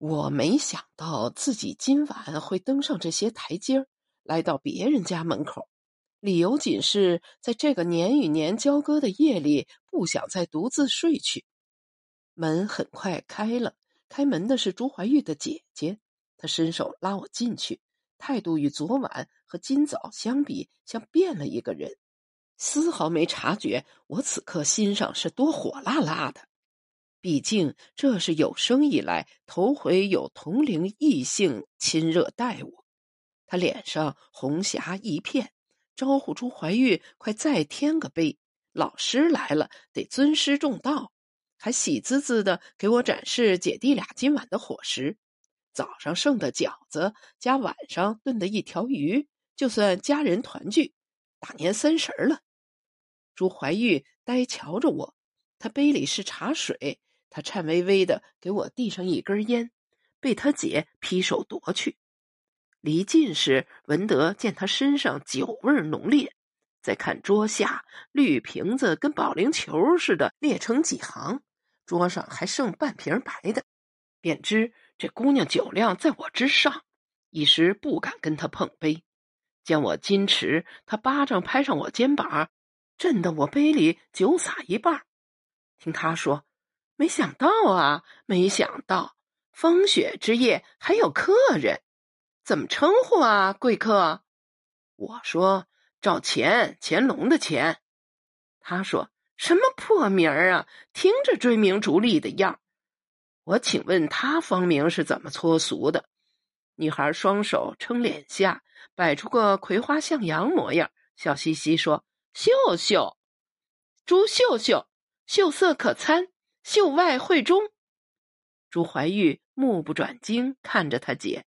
我没想到自己今晚会登上这些台阶儿，来到别人家门口，理由仅是在这个年与年交割的夜里，不想再独自睡去。门很快开了，开门的是朱怀玉的姐姐，她伸手拉我进去，态度与昨晚和今早相比，像变了一个人，丝毫没察觉我此刻心上是多火辣辣的。毕竟这是有生以来头回有同龄异性亲热待我，他脸上红霞一片，招呼朱怀玉快再添个杯。老师来了，得尊师重道，还喜滋滋的给我展示姐弟俩今晚的伙食：早上剩的饺子加晚上炖的一条鱼，就算家人团聚。大年三十了，朱怀玉呆瞧着我，他杯里是茶水。他颤巍巍的给我递上一根烟，被他姐劈手夺去。离近时闻得见他身上酒味浓烈，再看桌下绿瓶子跟保龄球似的列成几行，桌上还剩半瓶白的，便知这姑娘酒量在我之上，一时不敢跟他碰杯。见我矜持，他巴掌拍上我肩膀，震得我杯里酒洒一半。听他说。没想到啊，没想到风雪之夜还有客人，怎么称呼啊，贵客？我说赵钱，乾隆的钱。他说什么破名儿啊，听着追名逐利的样我请问他芳名是怎么搓俗的？女孩双手撑脸下，摆出个葵花向阳模样，笑嘻嘻说：“秀秀，朱秀秀，秀色可餐。”秀外慧中，朱怀玉目不转睛看着他姐，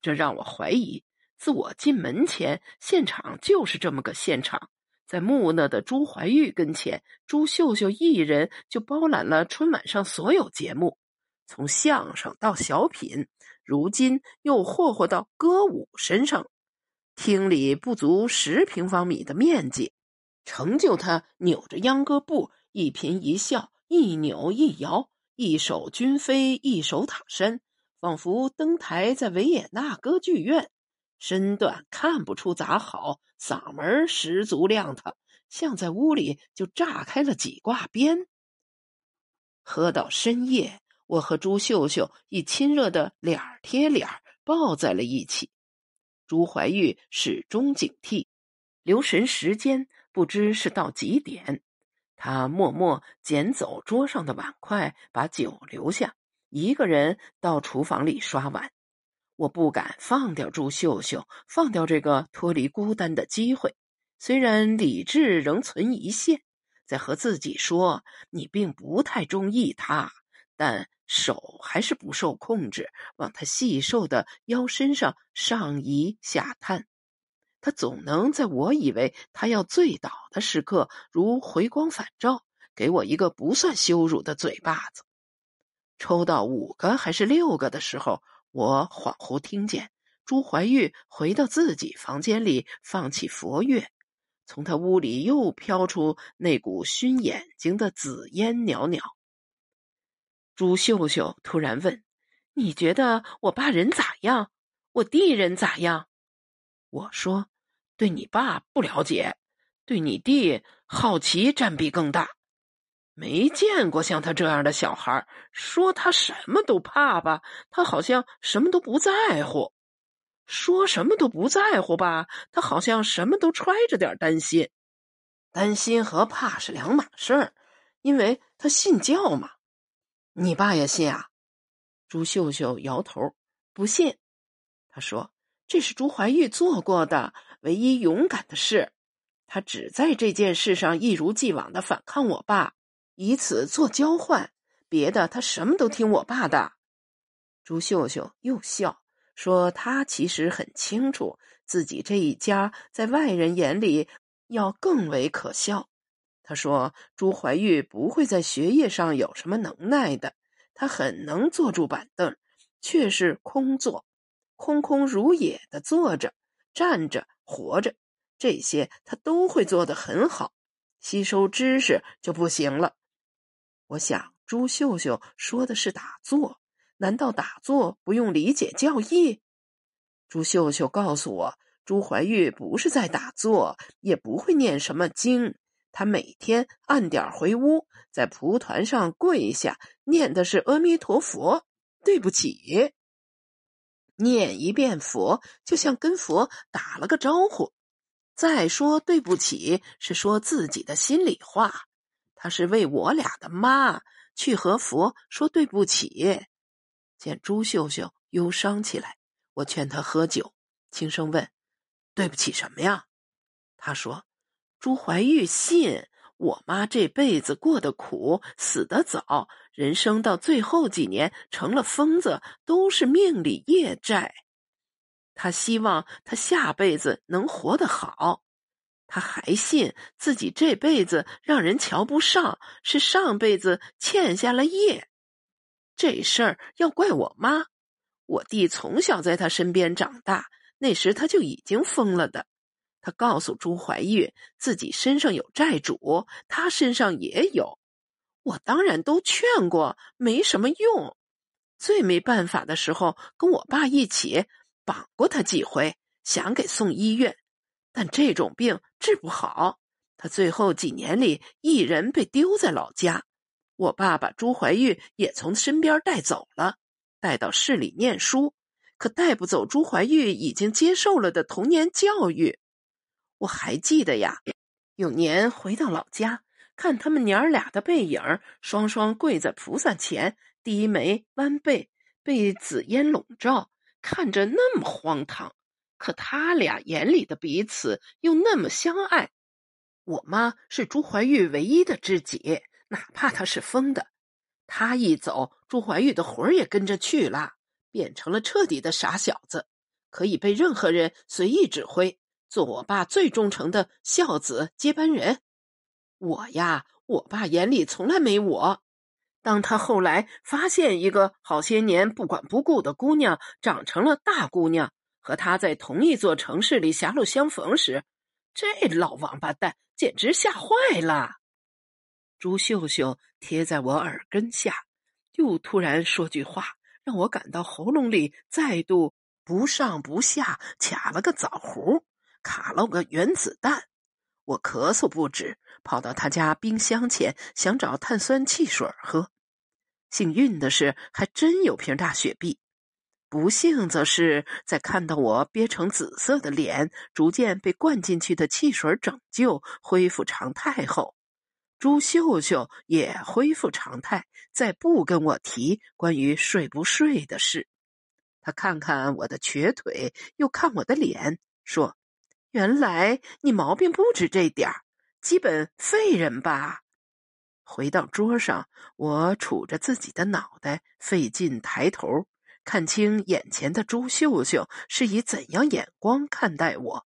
这让我怀疑，自我进门前，现场就是这么个现场。在木讷的朱怀玉跟前，朱秀秀一人就包揽了春晚上所有节目，从相声到小品，如今又霍霍到歌舞身上。厅里不足十平方米的面积，成就他扭着秧歌步，一颦一笑。一扭一摇，一手军飞，一手塔山，仿佛登台在维也纳歌剧院。身段看不出咋好，嗓门十足亮堂，像在屋里就炸开了几挂鞭。喝到深夜，我和朱秀秀以亲热的脸贴脸抱在了一起。朱怀玉始终警惕，留神时间，不知是到几点。他默默捡走桌上的碗筷，把酒留下，一个人到厨房里刷碗。我不敢放掉朱秀秀，放掉这个脱离孤单的机会。虽然理智仍存一线，在和自己说你并不太中意他，但手还是不受控制，往他细瘦的腰身上上移下探。他总能在我以为他要醉倒的时刻，如回光返照，给我一个不算羞辱的嘴巴子。抽到五个还是六个的时候，我恍惚听见朱怀玉回到自己房间里，放起佛乐，从他屋里又飘出那股熏眼睛的紫烟袅袅。朱秀秀突然问：“你觉得我爸人咋样？我弟人咋样？”我说。对你爸不了解，对你弟好奇占比更大。没见过像他这样的小孩，说他什么都怕吧，他好像什么都不在乎；说什么都不在乎吧，他好像什么都揣着点担心。担心和怕是两码事儿，因为他信教嘛。你爸也信啊？朱秀秀摇头，不信。他说：“这是朱怀玉做过的。”唯一勇敢的事，他只在这件事上一如既往的反抗我爸，以此做交换。别的他什么都听我爸的。朱秀秀又笑说：“他其实很清楚自己这一家在外人眼里要更为可笑。”他说：“朱怀玉不会在学业上有什么能耐的，他很能坐住板凳，却是空坐，空空如也的坐着、站着。”活着，这些他都会做得很好，吸收知识就不行了。我想朱秀秀说的是打坐，难道打坐不用理解教义？朱秀秀告诉我，朱怀玉不是在打坐，也不会念什么经。他每天按点回屋，在蒲团上跪下，念的是阿弥陀佛。对不起，念一遍佛，就像跟佛打了个招呼。再说对不起，是说自己的心里话。他是为我俩的妈去和佛说对不起。见朱秀秀忧伤起来，我劝她喝酒，轻声问：“对不起什么呀？”她说：“朱怀玉信我妈这辈子过得苦，死得早，人生到最后几年成了疯子，都是命里业债。”他希望他下辈子能活得好，他还信自己这辈子让人瞧不上，是上辈子欠下了业。这事儿要怪我妈，我弟从小在他身边长大，那时他就已经疯了的。他告诉朱怀玉自己身上有债主，他身上也有，我当然都劝过，没什么用。最没办法的时候，跟我爸一起。绑过他几回，想给送医院，但这种病治不好。他最后几年里一人被丢在老家，我爸把朱怀玉也从身边带走了，带到市里念书，可带不走朱怀玉已经接受了的童年教育。我还记得呀，有年回到老家，看他们娘儿俩的背影，双双跪在菩萨前，低眉弯背，被紫烟笼罩。看着那么荒唐，可他俩眼里的彼此又那么相爱。我妈是朱怀玉唯一的知己，哪怕他是疯的，他一走，朱怀玉的魂儿也跟着去了，变成了彻底的傻小子，可以被任何人随意指挥，做我爸最忠诚的孝子接班人。我呀，我爸眼里从来没我。当他后来发现一个好些年不管不顾的姑娘长成了大姑娘，和他在同一座城市里狭路相逢时，这老王八蛋简直吓坏了。朱秀秀贴在我耳根下，又突然说句话，让我感到喉咙里再度不上不下，卡了个枣核，卡了个原子弹。我咳嗽不止，跑到他家冰箱前，想找碳酸汽水喝。幸运的是，还真有瓶大雪碧；不幸则是在看到我憋成紫色的脸逐渐被灌进去的汽水拯救恢复常态后，朱秀秀也恢复常态，再不跟我提关于睡不睡的事。他看看我的瘸腿，又看我的脸，说：“原来你毛病不止这点儿，基本废人吧。”回到桌上，我杵着自己的脑袋，费劲抬头，看清眼前的朱秀秀是以怎样眼光看待我。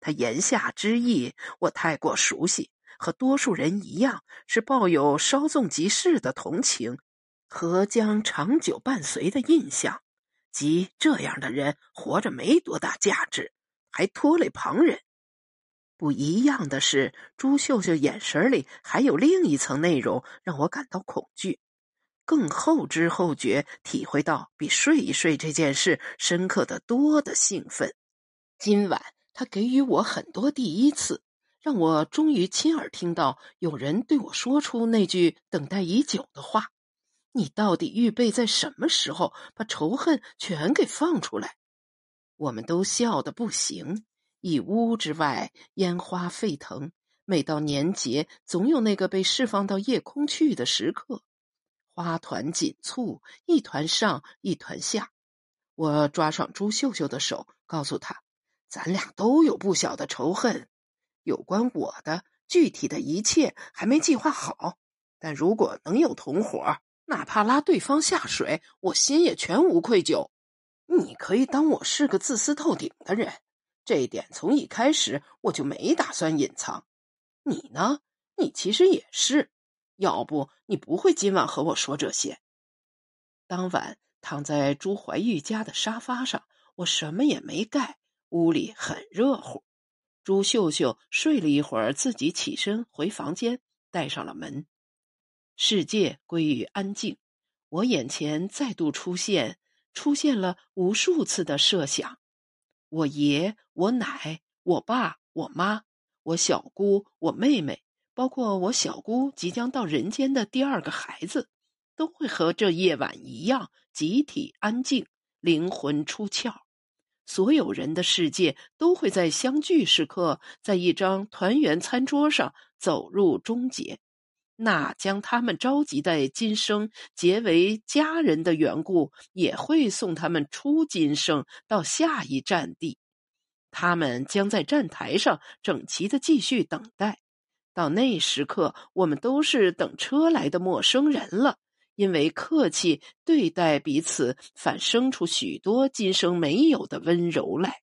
他言下之意，我太过熟悉，和多数人一样，是抱有稍纵即逝的同情和将长久伴随的印象，即这样的人活着没多大价值，还拖累旁人。不一样的是，朱秀秀眼神里还有另一层内容，让我感到恐惧，更后知后觉体会到比睡一睡这件事深刻的多的兴奋。今晚他给予我很多第一次，让我终于亲耳听到有人对我说出那句等待已久的话：“你到底预备在什么时候把仇恨全给放出来？”我们都笑得不行。一屋之外，烟花沸腾。每到年节，总有那个被释放到夜空去的时刻。花团锦簇，一团上，一团下。我抓上朱秀秀的手，告诉她：“咱俩都有不小的仇恨。有关我的具体的一切还没计划好，但如果能有同伙，哪怕拉对方下水，我心也全无愧疚。你可以当我是个自私透顶的人。”这一点从一开始我就没打算隐藏，你呢？你其实也是，要不你不会今晚和我说这些。当晚躺在朱怀玉家的沙发上，我什么也没盖，屋里很热乎。朱秀秀睡了一会儿，自己起身回房间，带上了门。世界归于安静，我眼前再度出现，出现了无数次的设想：我爷、我奶、我爸、我妈、我小姑、我妹妹，包括我小姑即将到人间的第二个孩子，都会和这夜晚一样，集体安静，灵魂出窍。所有人的世界都会在相聚时刻，在一张团圆餐桌上走入终结。那将他们召集在今生结为家人的缘故，也会送他们出今生到下一站地。他们将在站台上整齐的继续等待。到那时刻，我们都是等车来的陌生人了。因为客气对待彼此，反生出许多今生没有的温柔来。